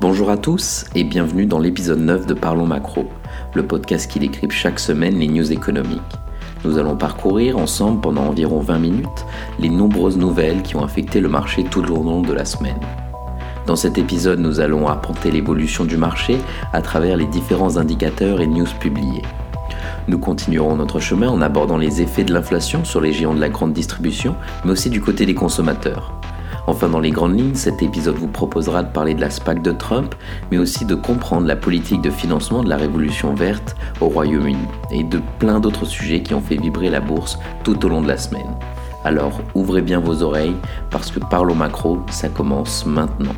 Bonjour à tous et bienvenue dans l'épisode 9 de Parlons Macro, le podcast qui décrypte chaque semaine les news économiques. Nous allons parcourir ensemble pendant environ 20 minutes les nombreuses nouvelles qui ont affecté le marché tout le long de la semaine. Dans cet épisode, nous allons apporter l'évolution du marché à travers les différents indicateurs et news publiés. Nous continuerons notre chemin en abordant les effets de l'inflation sur les géants de la grande distribution, mais aussi du côté des consommateurs. Enfin, dans les grandes lignes, cet épisode vous proposera de parler de la SPAC de Trump, mais aussi de comprendre la politique de financement de la révolution verte au Royaume-Uni et de plein d'autres sujets qui ont fait vibrer la bourse tout au long de la semaine. Alors ouvrez bien vos oreilles parce que Parlons Macro, ça commence maintenant.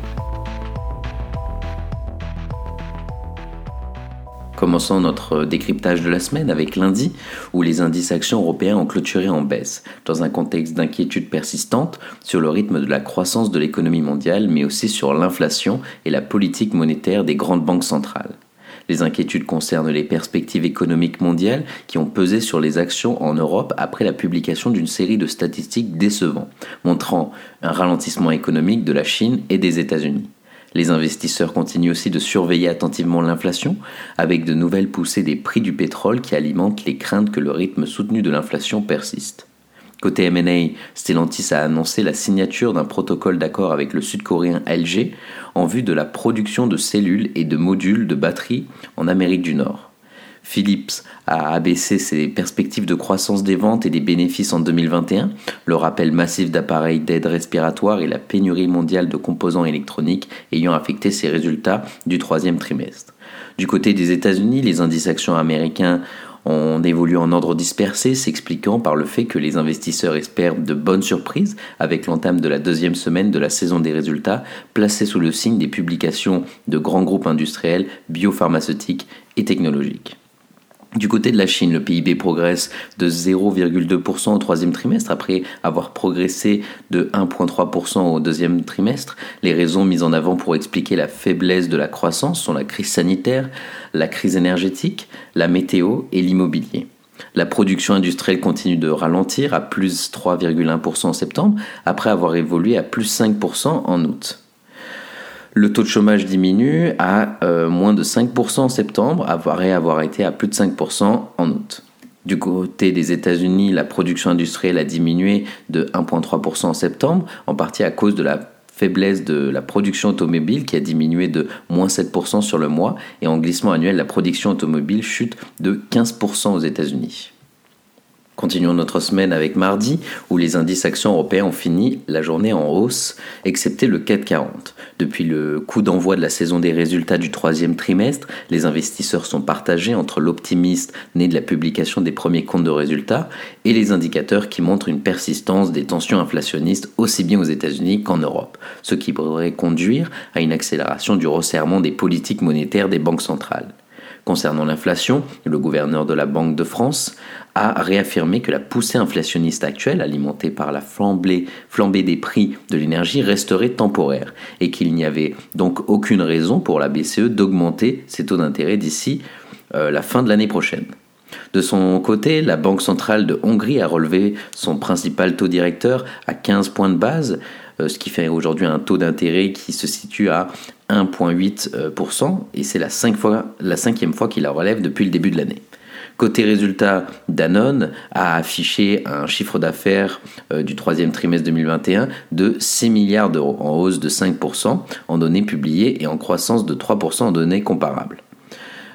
Commençons notre décryptage de la semaine avec lundi, où les indices actions européens ont clôturé en baisse, dans un contexte d'inquiétude persistante sur le rythme de la croissance de l'économie mondiale, mais aussi sur l'inflation et la politique monétaire des grandes banques centrales. Les inquiétudes concernent les perspectives économiques mondiales qui ont pesé sur les actions en Europe après la publication d'une série de statistiques décevantes, montrant un ralentissement économique de la Chine et des États-Unis. Les investisseurs continuent aussi de surveiller attentivement l'inflation, avec de nouvelles poussées des prix du pétrole qui alimentent les craintes que le rythme soutenu de l'inflation persiste. Côté M&A, Stellantis a annoncé la signature d'un protocole d'accord avec le sud-coréen LG en vue de la production de cellules et de modules de batteries en Amérique du Nord. Philips a abaissé ses perspectives de croissance des ventes et des bénéfices en 2021, le rappel massif d'appareils d'aide respiratoire et la pénurie mondiale de composants électroniques ayant affecté ses résultats du troisième trimestre. Du côté des États-Unis, les indices actions américains ont évolué en ordre dispersé, s'expliquant par le fait que les investisseurs espèrent de bonnes surprises avec l'entame de la deuxième semaine de la saison des résultats, placée sous le signe des publications de grands groupes industriels, biopharmaceutiques et technologiques. Du côté de la Chine, le PIB progresse de 0,2% au troisième trimestre après avoir progressé de 1,3% au deuxième trimestre. Les raisons mises en avant pour expliquer la faiblesse de la croissance sont la crise sanitaire, la crise énergétique, la météo et l'immobilier. La production industrielle continue de ralentir à plus 3,1% en septembre après avoir évolué à plus 5% en août. Le taux de chômage diminue à euh, moins de 5% en septembre, après avoir été à plus de 5% en août. Du côté des États-Unis, la production industrielle a diminué de 1,3% en septembre, en partie à cause de la faiblesse de la production automobile qui a diminué de moins 7% sur le mois, et en glissement annuel, la production automobile chute de 15% aux États-Unis. Continuons notre semaine avec mardi, où les indices actions européens ont fini la journée en hausse, excepté le CAC 40. Depuis le coup d'envoi de la saison des résultats du troisième trimestre, les investisseurs sont partagés entre l'optimiste né de la publication des premiers comptes de résultats et les indicateurs qui montrent une persistance des tensions inflationnistes aussi bien aux États-Unis qu'en Europe, ce qui pourrait conduire à une accélération du resserrement des politiques monétaires des banques centrales. Concernant l'inflation, le gouverneur de la Banque de France a réaffirmé que la poussée inflationniste actuelle, alimentée par la flambée, des prix de l'énergie, resterait temporaire et qu'il n'y avait donc aucune raison pour la BCE d'augmenter ses taux d'intérêt d'ici euh, la fin de l'année prochaine. De son côté, la Banque centrale de Hongrie a relevé son principal taux directeur à 15 points de base, euh, ce qui fait aujourd'hui un taux d'intérêt qui se situe à 1,8% et c'est la cinquième fois qu'il la relève depuis le début de l'année. Côté résultat, Danone a affiché un chiffre d'affaires euh, du troisième trimestre 2021 de 6 milliards d'euros, en hausse de 5% en données publiées et en croissance de 3% en données comparables.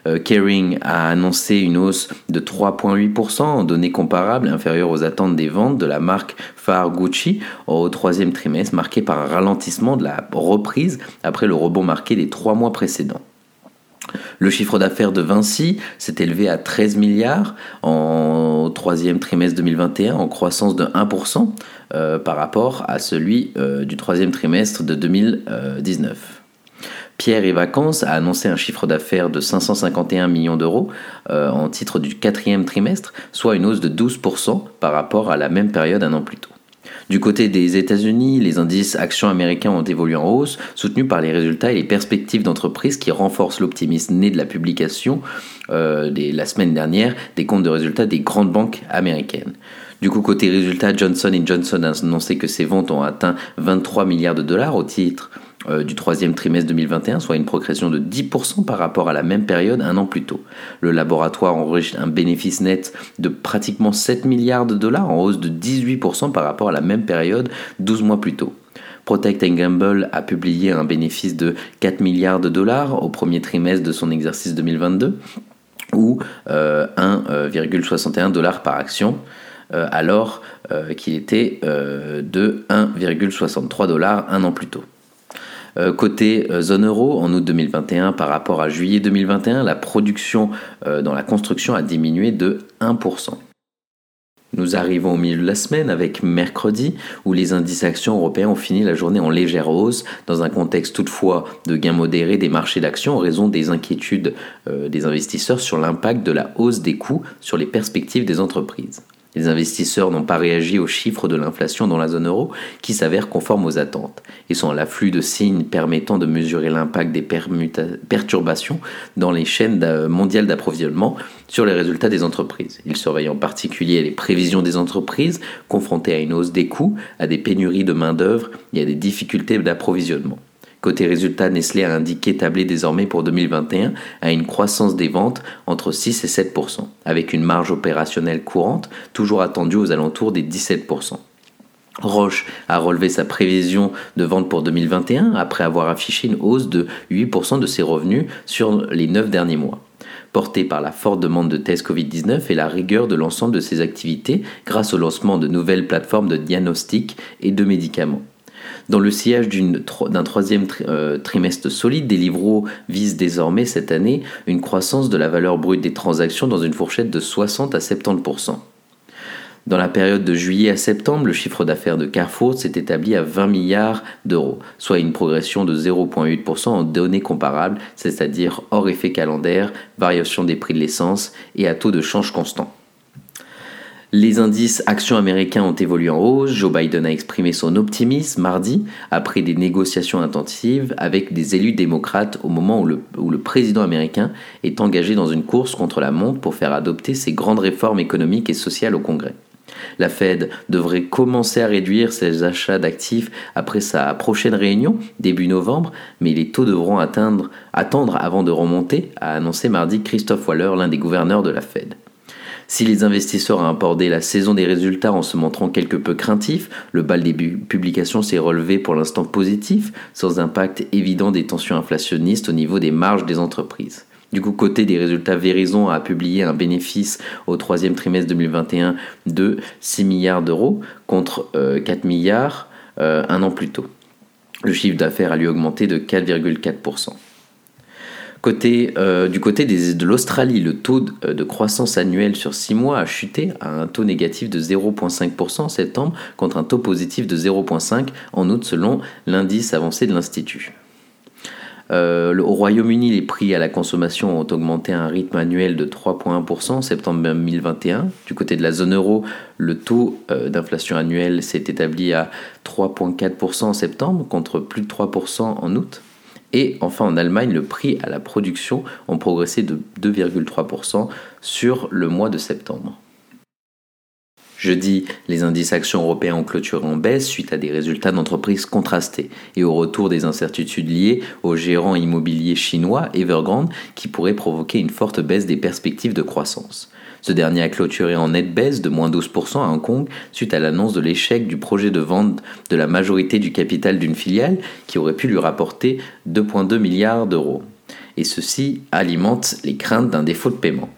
Euh, Kering a annoncé une hausse de 3,8% en données comparables inférieures aux attentes des ventes de la marque phare Gucci au troisième trimestre, marqué par un ralentissement de la reprise après le rebond marqué des trois mois précédents. Le chiffre d'affaires de Vinci s'est élevé à 13 milliards en troisième trimestre 2021, en croissance de 1% euh, par rapport à celui euh, du troisième trimestre de 2019. Pierre et Vacances a annoncé un chiffre d'affaires de 551 millions d'euros euh, en titre du quatrième trimestre, soit une hausse de 12% par rapport à la même période un an plus tôt. Du côté des États-Unis, les indices actions américains ont évolué en hausse, soutenus par les résultats et les perspectives d'entreprise qui renforcent l'optimisme né de la publication euh, la semaine dernière des comptes de résultats des grandes banques américaines. Du coup, côté résultats, Johnson Johnson a annoncé que ses ventes ont atteint 23 milliards de dollars au titre du troisième trimestre 2021, soit une progression de 10% par rapport à la même période un an plus tôt. Le laboratoire enregistre un bénéfice net de pratiquement 7 milliards de dollars, en hausse de 18% par rapport à la même période 12 mois plus tôt. Protect Gamble a publié un bénéfice de 4 milliards de dollars au premier trimestre de son exercice 2022, ou 1,61 euh, dollars par action. Euh, alors euh, qu'il était de 1,63 dollars un an plus tôt. Côté zone euro, en août 2021 par rapport à juillet 2021, la production dans la construction a diminué de 1%. Nous arrivons au milieu de la semaine avec mercredi où les indices actions européens ont fini la journée en légère hausse dans un contexte toutefois de gains modérés des marchés d'actions en raison des inquiétudes des investisseurs sur l'impact de la hausse des coûts sur les perspectives des entreprises. Les investisseurs n'ont pas réagi aux chiffres de l'inflation dans la zone euro qui s'avèrent conformes aux attentes et sont à l'afflux de signes permettant de mesurer l'impact des perturbations dans les chaînes mondiales d'approvisionnement sur les résultats des entreprises. Ils surveillent en particulier les prévisions des entreprises confrontées à une hausse des coûts, à des pénuries de main-d'œuvre et à des difficultés d'approvisionnement. Côté résultat, Nestlé a indiqué tabler désormais pour 2021 à une croissance des ventes entre 6 et 7% avec une marge opérationnelle courante toujours attendue aux alentours des 17% Roche a relevé sa prévision de vente pour 2021 après avoir affiché une hausse de 8% de ses revenus sur les 9 derniers mois portée par la forte demande de tests Covid-19 et la rigueur de l'ensemble de ses activités grâce au lancement de nouvelles plateformes de diagnostic et de médicaments. Dans le sillage d'un troisième euh, trimestre solide, Deliveroo vise désormais cette année une croissance de la valeur brute des transactions dans une fourchette de 60 à 70% dans la période de juillet à septembre, le chiffre d'affaires de Carrefour s'est établi à 20 milliards d'euros, soit une progression de 0,8% en données comparables, c'est-à-dire hors effet calendaire, variation des prix de l'essence et à taux de change constant. Les indices actions américains ont évolué en hausse. Joe Biden a exprimé son optimisme mardi après des négociations intensives avec des élus démocrates au moment où le, président américain est engagé dans une course contre la montre pour faire adopter ses grandes réformes économiques et sociales au Congrès. La Fed devrait commencer à réduire ses achats d'actifs après sa prochaine réunion, début novembre, mais les taux devront attendre avant de remonter, a annoncé mardi Christophe Waller, l'un des gouverneurs de la Fed. Si les investisseurs ont abordé la saison des résultats en se montrant quelque peu craintifs, le bal des publications s'est relevé pour l'instant positif, sans impact évident des tensions inflationnistes au niveau des marges des entreprises. Du coup, côté des résultats, Verizon a publié un bénéfice au troisième trimestre 2021 de 6 milliards d'euros contre 4 euh, milliards euh, un an plus tôt. Le chiffre d'affaires a lui augmenté de 4,4%. Euh, du côté de l'Australie, le taux euh, de, croissance annuel sur 6 mois a chuté à un taux négatif de 0,5% en septembre contre un taux positif de 0,5% en août selon l'indice avancé de l'Institut. Euh, au Royaume-Uni, les prix à la consommation ont augmenté à un rythme annuel de 3,1% en septembre 2021. Du côté de la zone euro, le taux d'inflation annuel s'est établi à 3,4% en septembre contre plus de 3% en août. Et enfin en Allemagne, le prix à la production ont progressé de 2,3% sur le mois de septembre. Jeudi, les indices actions européens ont clôturé en baisse suite à des résultats d'entreprises contrastés et au retour des incertitudes liées au gérant immobilier chinois Evergrande qui pourrait provoquer une forte baisse des perspectives de croissance. Ce dernier a clôturé en nette baisse de moins 12% à Hong Kong suite à l'annonce de l'échec du projet de vente de la majorité du capital d'une filiale qui aurait pu lui rapporter 2,2 milliards d'euros. Et ceci alimente les craintes d'un défaut de paiement.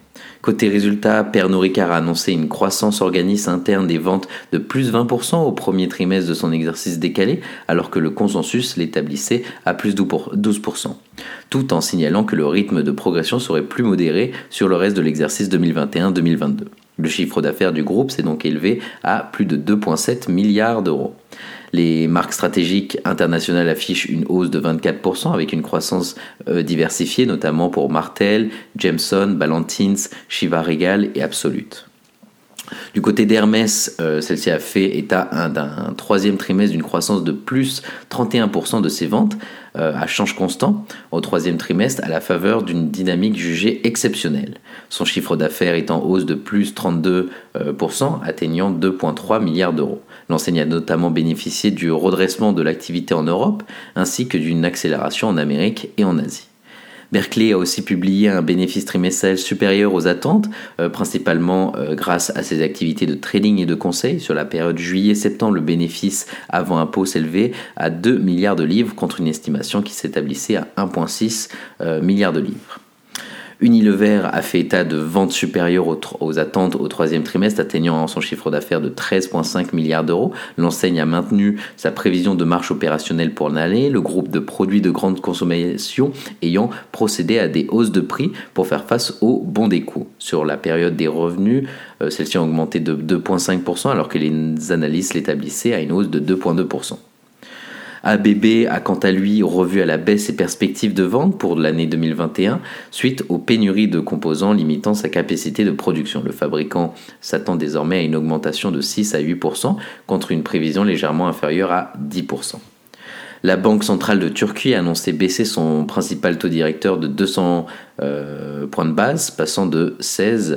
Côté résultat, Pernod Ricard a annoncé une croissance organisme interne des ventes de plus 20% au premier trimestre de son exercice décalé, alors que le consensus l'établissait à plus 12%, tout en signalant que le rythme de progression serait plus modéré sur le reste de l'exercice 2021-2022. Le chiffre d'affaires du groupe s'est donc élevé à plus de 2,7 milliards d'euros. Les marques stratégiques internationales affichent une hausse de 24% avec une croissance euh, diversifiée, notamment pour Martel, Jameson, Ballantines, Shiva Regal et Absolute. Du côté d'Hermès, euh, celle-ci a fait état d'un troisième trimestre d'une croissance de plus 31% de ses ventes à change constant au troisième trimestre à la faveur d'une dynamique jugée exceptionnelle. Son chiffre d'affaires est en hausse de plus 32%, atteignant 2,3 milliards d'euros. L'enseigne a notamment bénéficié du redressement de l'activité en Europe ainsi que d'une accélération en Amérique et en Asie. Berkeley a aussi publié un bénéfice trimestriel supérieur aux attentes, euh, principalement euh, grâce à ses activités de trading et de conseil. Sur la période juillet-septembre, le bénéfice avant impôt s'élevait à 2 milliards de livres contre une estimation qui s'établissait à 1,6 euh, milliards de livres. Unilever a fait état de ventes supérieures aux, attentes au troisième trimestre, atteignant son chiffre d'affaires de 13,5 milliards d'euros. L'enseigne a maintenu sa prévision de marche opérationnelle pour l'année, le groupe de produits de grande consommation ayant procédé à des hausses de prix pour faire face aux bons des coûts. Sur la période des revenus, euh, celle-ci a augmenté de 2,5% alors que les analystes l'établissaient à une hausse de 2,2%. ABB a quant à lui revu à la baisse ses perspectives de vente pour l'année 2021 suite aux pénuries de composants limitant sa capacité de production. Le fabricant s'attend désormais à une augmentation de 6 à 8% contre une prévision légèrement inférieure à 10%. La Banque centrale de Turquie a annoncé baisser son principal taux directeur de 200 euh, points de base, passant de 16 euh,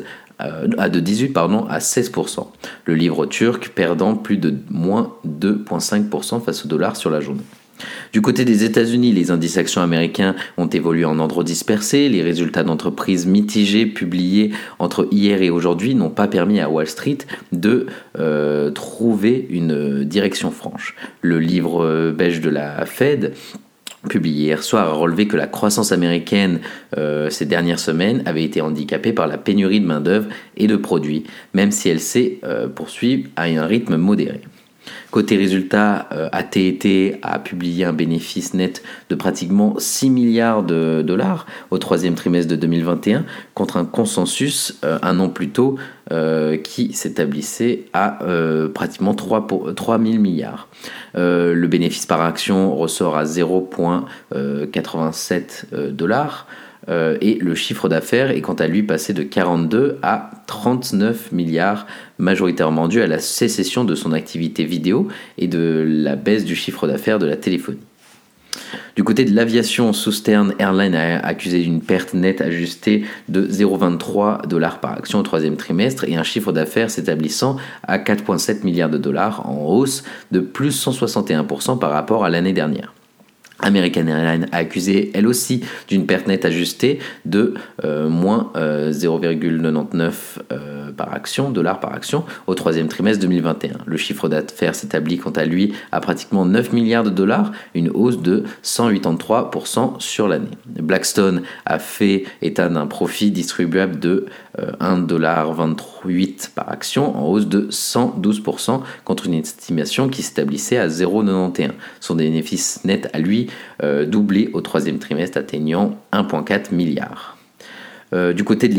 à de 18 pardon, à 16%. Le livre turc perdant plus de moins 2,5% face au dollar sur la journée. Du côté des États-Unis, les indices actions américains ont évolué en ordre dispersé. Les résultats d'entreprises mitigés publiés entre hier et aujourd'hui n'ont pas permis à Wall Street de euh, trouver une direction franche. Le livre euh, belge de la Fed publié hier soir, a relevé que la croissance américaine euh, ces dernières semaines avait été handicapée par la pénurie de main-d'œuvre et de produits, même si elle s'est euh, poursuivie à un rythme modéré. Côté résultat, euh, AT&T a publié un bénéfice net de pratiquement 6 milliards de dollars au troisième trimestre de 2021 contre un consensus un an plus tôt qui s'établissait à pratiquement 3, pour, 3 000 milliards. Euh, le bénéfice par action ressort à 0,87 euh, dollars. Euh, et le chiffre d'affaires est quant à lui passé de 42 à 39 milliards, majoritairement dû à la sécession de son activité vidéo et de la baisse du chiffre d'affaires de la téléphonie. Du côté de l'aviation, Southern Airlines a accusé d'une perte nette ajustée de 0,23 dollars par action au troisième trimestre et un chiffre d'affaires s'établissant à 4,7 milliards de dollars en hausse de plus 161% par rapport à l'année dernière. American Airlines a accusé elle aussi d'une perte nette ajustée de euh, moins 0,99 euh, euh, action, dollars par action au troisième trimestre 2021. Le chiffre d'affaires s'établit quant à lui à pratiquement 9 milliards de dollars, une hausse de 183% sur l'année. Blackstone a fait état d'un profit distribuable de 1,28$ par action en hausse de 112% contre une estimation qui s'établissait à 0,91. Son bénéfice net à lui euh, doublé au troisième trimestre, atteignant 1,4 milliard. Euh, du côté de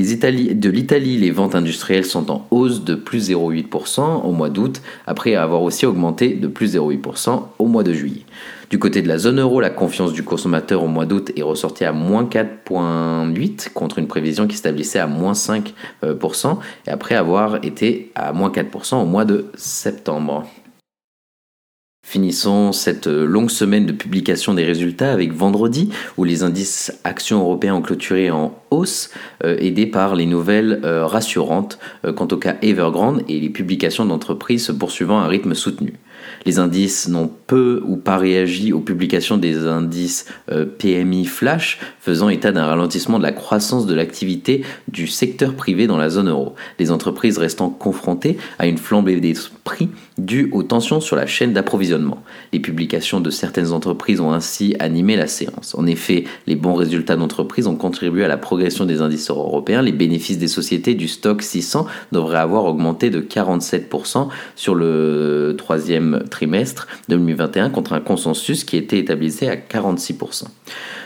l'Italie, les ventes industrielles sont en hausse de plus 0,8% au mois d'août, après avoir aussi augmenté de plus 0,8% au mois de juillet. Du côté de la zone euro, la confiance du consommateur au mois d'août est ressortie à moins 4,8 contre une prévision qui s'établissait à moins 5%, euh, et après avoir été à moins 4% au mois de septembre. Finissons cette longue semaine de publication des résultats avec vendredi où les indices actions européens ont clôturé en hausse, euh, aidés par les nouvelles euh, rassurantes euh, quant au cas Evergrande et les publications d'entreprises se poursuivant à un rythme soutenu. Les indices n'ont peu ou pas réagi aux publications des indices euh, PMI flash, faisant état d'un ralentissement de la croissance de l'activité du secteur privé dans la zone euro. Les entreprises restant confrontées à une flambée des prix due aux tensions sur la chaîne d'approvisionnement. Les publications de certaines entreprises ont ainsi animé la séance. En effet, les bons résultats d'entreprises ont contribué à la progression des indices européens. Les bénéfices des sociétés du stock 600 devraient avoir augmenté de 47% sur le troisième trimestre 2021 contre un consensus qui était établi à 46%.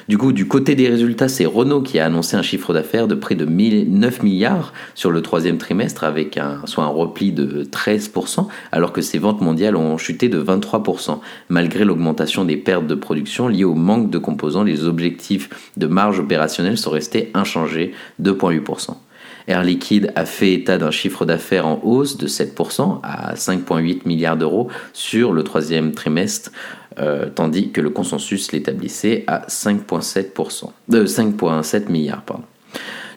Du coup, du côté des résultats, c'est Renault qui a annoncé un chiffre d'affaires de près de 9 milliards sur le troisième trimestre, avec un, soit un repli de 13%, alors que ses ventes mondiales ont chuté de 23%. Malgré l'augmentation des pertes de production liées au manque de composants, les objectifs de marge opérationnelle sont restés inchangés, 2,8%. Air Liquide a fait état d'un chiffre d'affaires en hausse de 7% à 5,8 milliards d'euros sur le troisième trimestre, euh, tandis que le consensus l'établissait à 5,7%, de 5,7 milliards.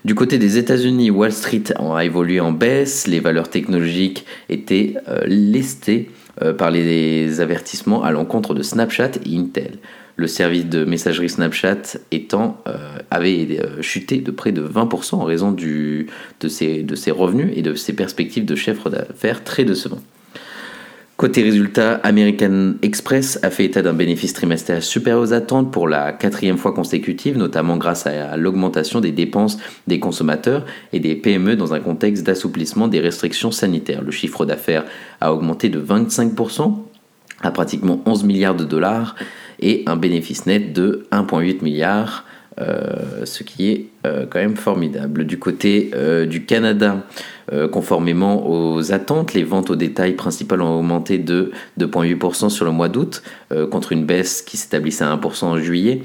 Du côté des États-Unis, Wall Street a évolué en baisse, les valeurs technologiques étaient euh, lestées euh, par les avertissements à l'encontre de Snapchat et Intel. Le service de messagerie Snapchat euh, avait chuté de près de 20% en raison de, ses, de ses revenus et de ses perspectives de chiffre d'affaires très décevants. Côté résultat, American Express a fait état d'un bénéfice trimestriel supérieur aux attentes pour la quatrième fois consécutive, notamment grâce à l'augmentation des dépenses des consommateurs et des PME dans un contexte d'assouplissement des restrictions sanitaires. Le chiffre d'affaires a augmenté de 25% à pratiquement 11 milliards de dollars et un bénéfice net de 1,8 milliard euh, ce qui est euh, quand même formidable. Du côté euh, du Canada, conformément aux attentes, les ventes au détail principales ont augmenté de 2,8% sur le mois d'août, contre une baisse qui s'établissait à 1% en juillet.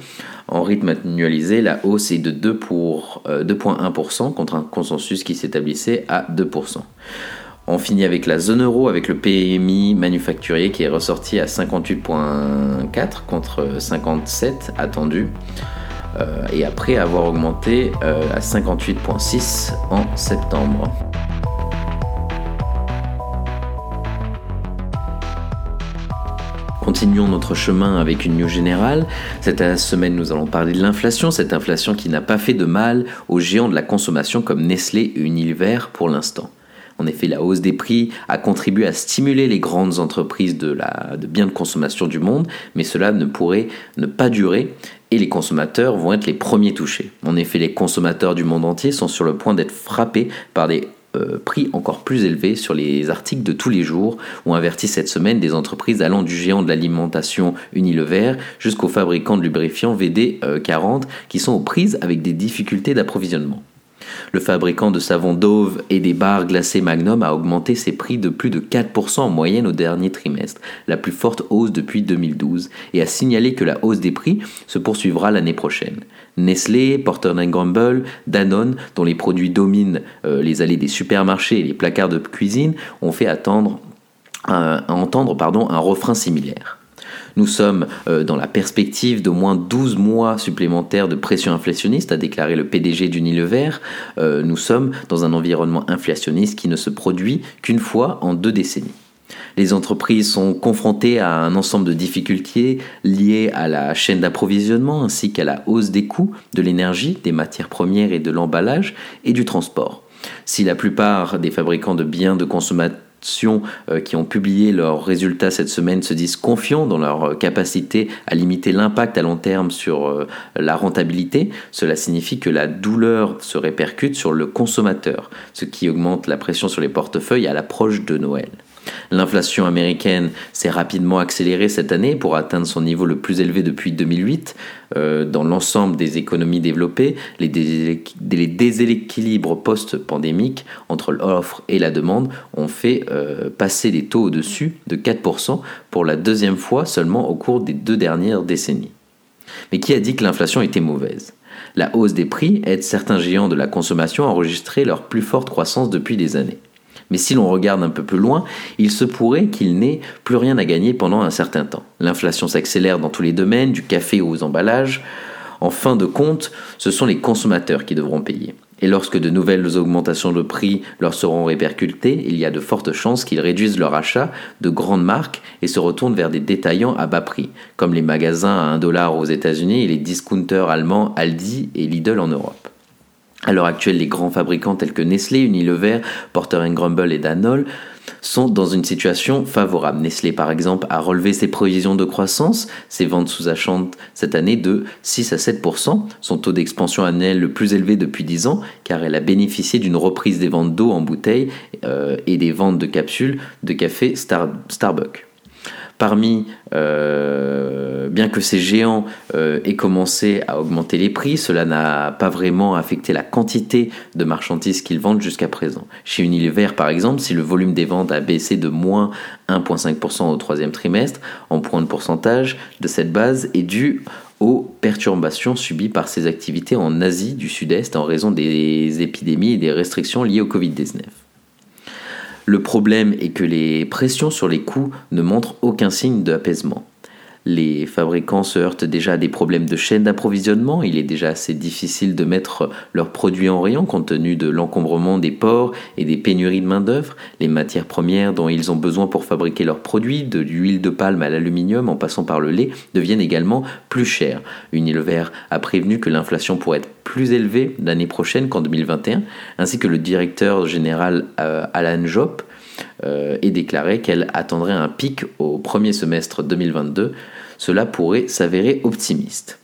En rythme annualisé, la hausse est de 2,1% contre un consensus qui s'établissait à 2%. On finit avec la zone euro, avec le PMI manufacturier qui est ressorti à 58,4 contre 57 attendu. Euh, et après avoir augmenté euh, à 58,6 en septembre. Continuons notre chemin avec une news générale. Cette semaine, nous allons parler de l'inflation, cette inflation qui n'a pas fait de mal aux géants de la consommation comme Nestlé et Unilever pour l'instant. En effet, la hausse des prix a contribué à stimuler les grandes entreprises de, biens de consommation du monde, mais cela ne pourrait ne pas durer et les consommateurs vont être les premiers touchés. En effet, les consommateurs du monde entier sont sur le point d'être frappés par des euh, prix encore plus élevés sur les articles de tous les jours, ont averti cette semaine des entreprises allant du géant de l'alimentation Unilever jusqu'aux fabricants de lubrifiants VD40 qui sont aux prises avec des difficultés d'approvisionnement. Le fabricant de savon Dove et des barres glacées Magnum a augmenté ses prix de plus de 4% en moyenne au dernier trimestre, la plus forte hausse depuis 2012, et a signalé que la hausse des prix se poursuivra l'année prochaine. Nestlé, Porter Gamble, Danone, dont les produits dominent euh, les allées des supermarchés et les placards de cuisine, ont fait attendre, entendre un refrain similaire. Nous sommes euh, dans la perspective d'au moins 12 mois supplémentaires de pression inflationniste, a déclaré le PDG d'Unilever. Euh, nous sommes dans un environnement inflationniste qui ne se produit qu'une fois en deux décennies. Les entreprises sont confrontées à un ensemble de difficultés liées à la chaîne d'approvisionnement ainsi qu'à la hausse des coûts de l'énergie, des matières premières et de l'emballage et du transport. Si la plupart des fabricants de biens de consommation euh, qui ont publié leurs résultats cette semaine se disent confiants dans leur euh, capacité à limiter l'impact à long terme sur euh, la rentabilité, cela signifie que la douleur se répercute sur le consommateur, ce qui augmente la pression sur les portefeuilles à l'approche de Noël. L'inflation américaine s'est rapidement accélérée cette année pour atteindre son niveau le plus élevé depuis 2008. Euh, dans l'ensemble des économies développées, les, déséquilibres post-pandémiques entre l'offre et la demande ont fait euh, passer les taux au-dessus de 4% pour la deuxième fois seulement au cours des deux dernières décennies. Mais qui a dit que l'inflation était mauvaise? La hausse des prix aide certains géants de la consommation à enregistrer leur plus forte croissance depuis des années. Mais si l'on regarde un peu plus loin, il se pourrait qu'il n'ait plus rien à gagner pendant un certain temps. L'inflation s'accélère dans tous les domaines, du café aux emballages. En fin de compte, ce sont les consommateurs qui devront payer. Et lorsque de nouvelles augmentations de prix leur seront répercutées, il y a de fortes chances qu'ils réduisent leur achat de grandes marques et se retournent vers des détaillants à bas prix, comme les magasins à 1 dollar aux États-Unis et les discounters allemands Aldi et Lidl en Europe. À l'heure actuelle, les grands fabricants tels que Nestlé, Unilever, Porter Grumble et Danone sont dans une situation favorable. Nestlé, par exemple, a relevé ses prévisions de croissance. Ses ventes sous-achantent cette année de 6 à 7% son taux d'expansion annuel le plus élevé depuis 10 ans, car elle a bénéficié d'une reprise des ventes d'eau en bouteille euh, et des ventes de capsules de café Starbucks. Parmi, euh, bien que ces géants euh, aient commencé à augmenter les prix, cela n'a pas vraiment affecté la quantité de marchandises qu'ils vendent jusqu'à présent. Chez Unilever, par exemple, si le volume des ventes a baissé de moins 1,5% au troisième trimestre, en point de pourcentage de cette base est dû aux perturbations subies par ses activités en Asie du Sud-Est en raison des épidémies et des restrictions liées au Covid-19. Le problème est que les pressions sur les coûts ne montrent aucun signe d'apaisement. Les fabricants se heurtent déjà à des problèmes de chaîne d'approvisionnement. Il est déjà assez difficile de mettre leurs produits en rayon compte tenu de l'encombrement des ports et des pénuries de main-d'œuvre. Les matières premières dont ils ont besoin pour fabriquer leurs produits, de l'huile de palme à l'aluminium en passant par le lait, deviennent également plus chères. Unilever a prévenu que l'inflation pourrait être plus élevée l'année prochaine qu'en 2021, ainsi que le directeur général euh, Alan euh, et déclaré qu'elle attendrait un pic au premier semestre 2022. Cela pourrait s'avérer optimiste.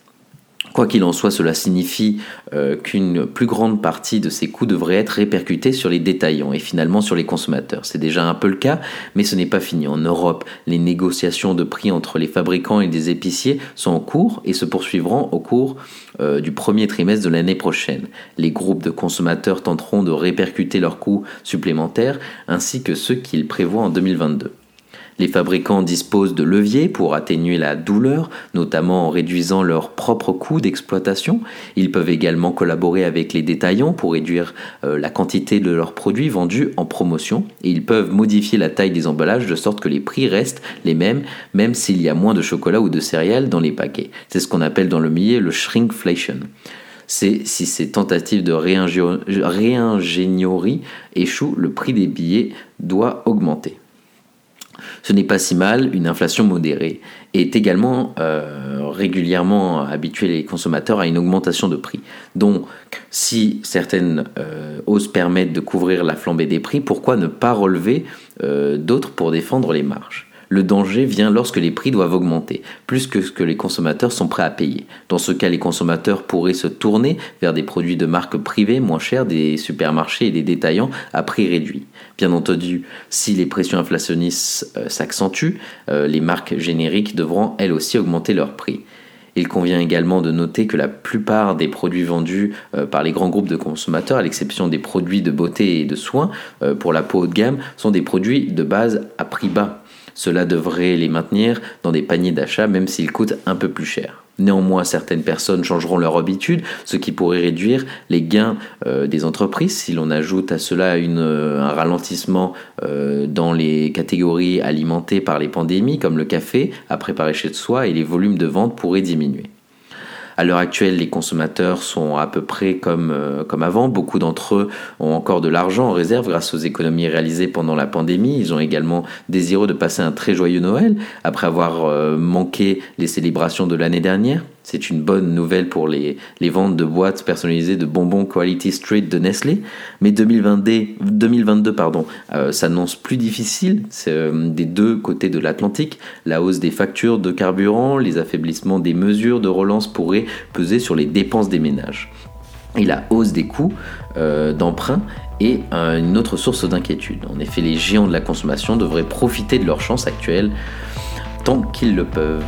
Quoi qu'il en soit, cela signifie euh, qu'une plus grande partie de ces coûts devrait être répercutée sur les détaillants et finalement sur les consommateurs. C'est déjà un peu le cas, mais ce n'est pas fini. En Europe, les négociations de prix entre les fabricants et les épiciers sont en cours et se poursuivront au cours euh, du premier trimestre de l'année prochaine. Les groupes de consommateurs tenteront de répercuter leurs coûts supplémentaires ainsi que ceux qu'ils prévoient en 2022. Les fabricants disposent de leviers pour atténuer la douleur, notamment en réduisant leurs propres coûts d'exploitation. Ils peuvent également collaborer avec les détaillants pour réduire euh, la quantité de leurs produits vendus en promotion. Et ils peuvent modifier la taille des emballages de sorte que les prix restent les mêmes, même s'il y a moins de chocolat ou de céréales dans les paquets. C'est ce qu'on appelle dans le milieu le shrinkflation c'est si ces tentatives de réingénierie échouent, le prix des billets doit augmenter. Ce n'est pas si mal, une inflation modérée est également euh, régulièrement habituée les consommateurs à une augmentation de prix. Donc, si certaines euh, hausses permettent de couvrir la flambée des prix, pourquoi ne pas relever euh, d'autres pour défendre les marges? Le danger vient lorsque les prix doivent augmenter, plus que ce que les consommateurs sont prêts à payer. Dans ce cas, les consommateurs pourraient se tourner vers des produits de marque privée moins chers des supermarchés et des détaillants à prix réduit. Bien entendu, si les pressions inflationnistes euh, s'accentuent, euh, les marques génériques devront elles aussi augmenter leurs prix. Il convient également de noter que la plupart des produits vendus euh, par les grands groupes de consommateurs, à l'exception des produits de beauté et de soins pour la peau haut de gamme, sont des produits de base à prix bas. Cela devrait les maintenir dans des paniers d'achat même s'ils coûtent un peu plus cher. Néanmoins, certaines personnes changeront leur habitude, ce qui pourrait réduire les gains euh, des entreprises. Si l'on ajoute à cela euh, un ralentissement euh, dans les catégories alimentées par les pandémies, comme le café, à préparer chez soi, et les volumes de vente pourraient diminuer. À l'heure actuelle, les consommateurs sont à peu près comme, euh, comme avant. Beaucoup d'entre eux ont encore de l'argent en réserve grâce aux économies réalisées pendant la pandémie. Ils ont également désireux de passer un très joyeux Noël après avoir euh, manqué les célébrations de l'année dernière. C'est une bonne nouvelle pour les, ventes de boîtes personnalisées de bonbons Quality Street de Nestlé. Mais 2022, 2022 pardon, euh, s'annonce plus difficile euh, des deux côtés de l'Atlantique. La hausse des factures de carburant, les affaiblissements des mesures de relance pourraient peser sur les dépenses des ménages. Et la hausse des coûts euh, d'emprunt est une autre source d'inquiétude. En effet, les géants de la consommation devraient profiter de leur chance actuelle tant qu'ils le peuvent.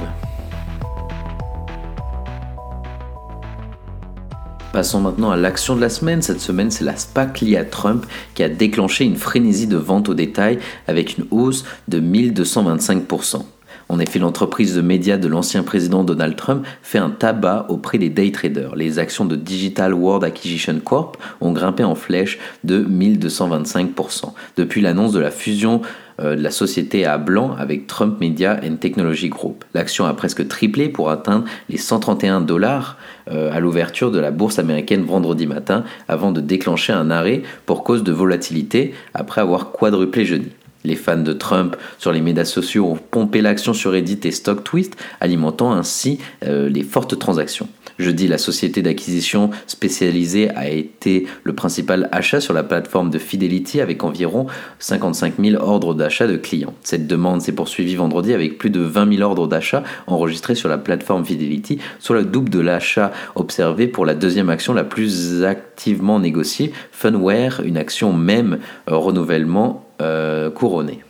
Passons maintenant à l'action de la semaine. Cette semaine, c'est la SPAC liée à Trump qui a déclenché une frénésie de vente au détail avec une hausse de 1225%. En effet, l'entreprise de médias de l'ancien président Donald Trump fait un tabac auprès des day traders. Les actions de Digital World Acquisition Corp ont grimpé en flèche de 1225%. Depuis l'annonce de la fusion de la société à blanc avec Trump Media and Technology Group. L'action a presque triplé pour atteindre les 131 dollars euh, à l'ouverture de la bourse américaine vendredi matin avant de déclencher un arrêt pour cause de volatilité après avoir quadruplé jeudi. Les fans de Trump sur les médias sociaux ont pompé l'action sur Reddit et StockTwist, alimentant ainsi euh, les fortes transactions. Jeudi, la société d'acquisition spécialisée a été le principal achat sur la plateforme de Fidelity avec environ 55 000 ordres d'achat de clients. Cette demande s'est poursuivie vendredi avec plus de 20 000 ordres d'achat enregistrés sur la plateforme Fidelity, soit le double de l'achat observé pour la deuxième action la plus activement négociée, Funware, une action même euh, renouvellement euh, couronnée.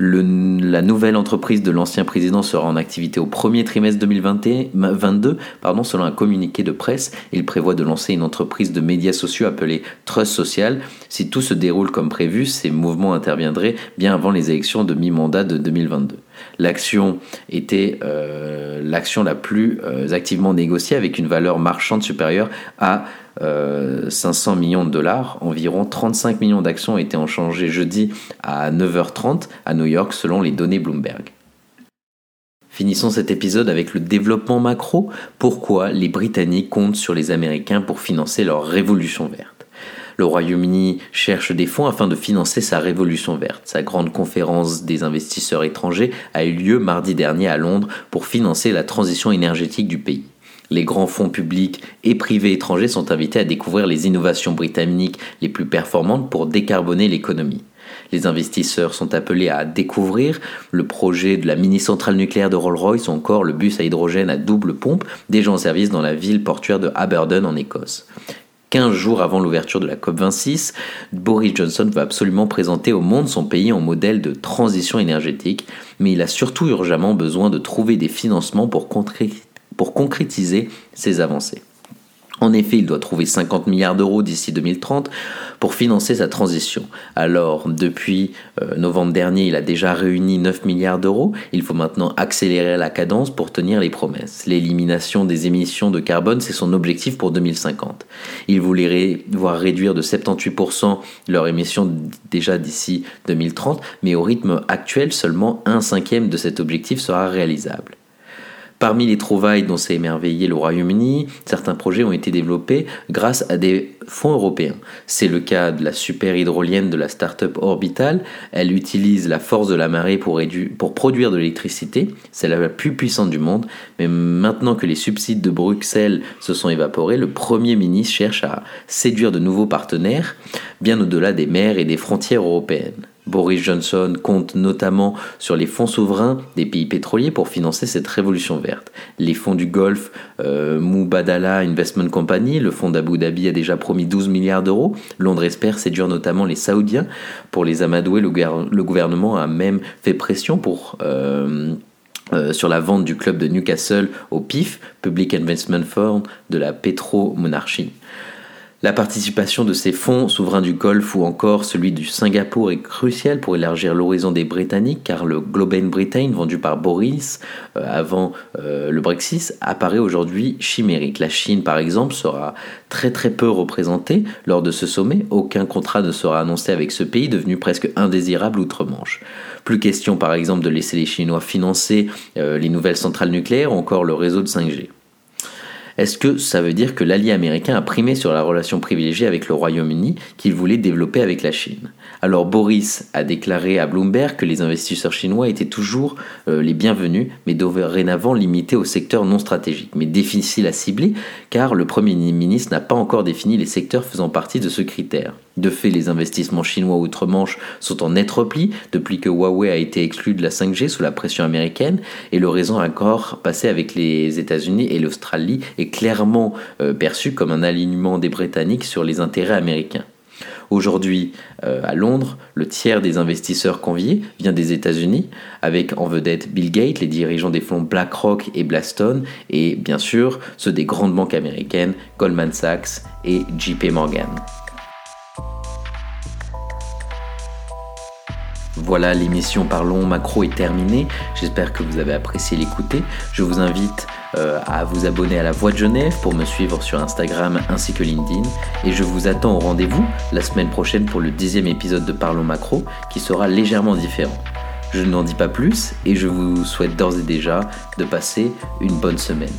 La nouvelle entreprise de l'ancien président sera en activité au premier trimestre 2022, pardon, selon un communiqué de presse. Il prévoit de lancer une entreprise de médias sociaux appelée Trust Social. Si tout se déroule comme prévu, ces mouvements interviendraient bien avant les élections de mi-mandat de 2022. L'action était euh, l'action la plus euh, activement négociée avec une valeur marchande supérieure à 500 euh, millions de dollars. Environ 35 millions d'actions ont été échangées jeudi à 9h30 à New York selon les données Bloomberg. Finissons cet épisode avec le développement macro. Pourquoi les Britanniques comptent sur les Américains pour financer leur révolution verte? Le Royaume-Uni cherche des fonds afin de financer sa révolution verte. Sa grande conférence des investisseurs étrangers a eu lieu mardi dernier à Londres pour financer la transition énergétique du pays. Les grands fonds publics et privés étrangers sont invités à découvrir les innovations britanniques les plus performantes pour décarboner l'économie. Les investisseurs sont appelés à découvrir le projet de la mini-centrale nucléaire de Rolls-Royce ou encore le bus à hydrogène à double pompe déjà en service dans la ville portuaire de Aberdeen en Écosse. 15 jours avant l'ouverture de la COP26, Boris Johnson veut absolument présenter au monde son pays en modèle de transition énergétique, mais il a surtout urgemment besoin de trouver des financements pour, pour concrétiser ces avancées. En effet, il doit trouver 50 milliards d'euros d'ici 2030 pour financer sa transition. Alors, depuis euh, novembre dernier, il a déjà réuni 9 milliards d'euros. Il faut maintenant accélérer la cadence pour tenir les promesses. L'élimination des émissions de carbone, c'est son objectif pour 2050. Il voulait voir réduire de 78% leurs émissions déjà d'ici 2030, mais au rythme actuel, seulement un cinquième de cet objectif sera réalisable. Parmi les trouvailles dont s'est émerveillé le Royaume-Uni, certains projets ont été développés grâce à des fonds européens. C'est le cas de la super hydrolienne de la start-up Orbital. Elle utilise la force de la marée pour, pour produire de l'électricité. C'est la plus puissante du monde. Mais maintenant que les subsides de Bruxelles se sont évaporés, le Premier ministre cherche à séduire de nouveaux partenaires, bien au-delà des mers et des frontières européennes. Boris Johnson compte notamment sur les fonds souverains des pays pétroliers pour financer cette révolution verte. Les fonds du Golfe, euh, Mubadala Investment Company, le fonds d'Abu Dhabi a déjà promis 12 milliards d'euros. Londres espère séduire notamment les Saoudiens. Pour les amadouer, le, gouvernement a même fait pression. Euh, euh, sur la vente du club de Newcastle au PIF, Public Investment Fund de la pétro-monarchie. La participation de ces fonds souverains du Golfe ou encore celui du Singapour est cruciale pour élargir l'horizon des Britanniques car le Globen Britain vendu par Boris euh, avant euh, le Brexit apparaît aujourd'hui chimérique. La Chine par exemple sera très très peu représentée lors de ce sommet. Aucun contrat ne sera annoncé avec ce pays devenu presque indésirable outre-Manche. Plus question par exemple de laisser les Chinois financer euh, les nouvelles centrales nucléaires ou encore le réseau de 5G. Est-ce que ça veut dire que l'allié américain a primé sur la relation privilégiée avec le Royaume-Uni qu'il voulait développer avec la Chine? Alors Boris a déclaré à Bloomberg que les investisseurs chinois étaient toujours euh, les bienvenus, mais dorénavant limités au secteur non stratégique. Mais difficile à cibler car le Premier ministre n'a pas encore défini les secteurs faisant partie de ce critère. De fait, les investissements chinois outre-Manche sont en net repli depuis que Huawei a été exclu de la 5G sous la pression américaine et le réseau accord passé avec les États-Unis et l'Australie est clairement euh, perçu comme un alignement des Britanniques sur les intérêts américains. Aujourd'hui, euh, à Londres, le tiers des investisseurs conviés vient des États-Unis, avec en vedette Bill Gates, les dirigeants des fonds BlackRock et Blackstone, et bien sûr ceux des grandes banques américaines Goldman Sachs et JP Morgan. Voilà, l'émission Parlons Macro est terminée. J'espère que vous avez apprécié l'écouter. Je vous invite euh, à vous abonner à La Voix de Genève pour me suivre sur Instagram ainsi que LinkedIn. Et je vous attends au rendez-vous la semaine prochaine pour le dixième épisode de Parlons Macro qui sera légèrement différent. Je n'en dis pas plus et je vous souhaite d'ores et déjà de passer une bonne semaine.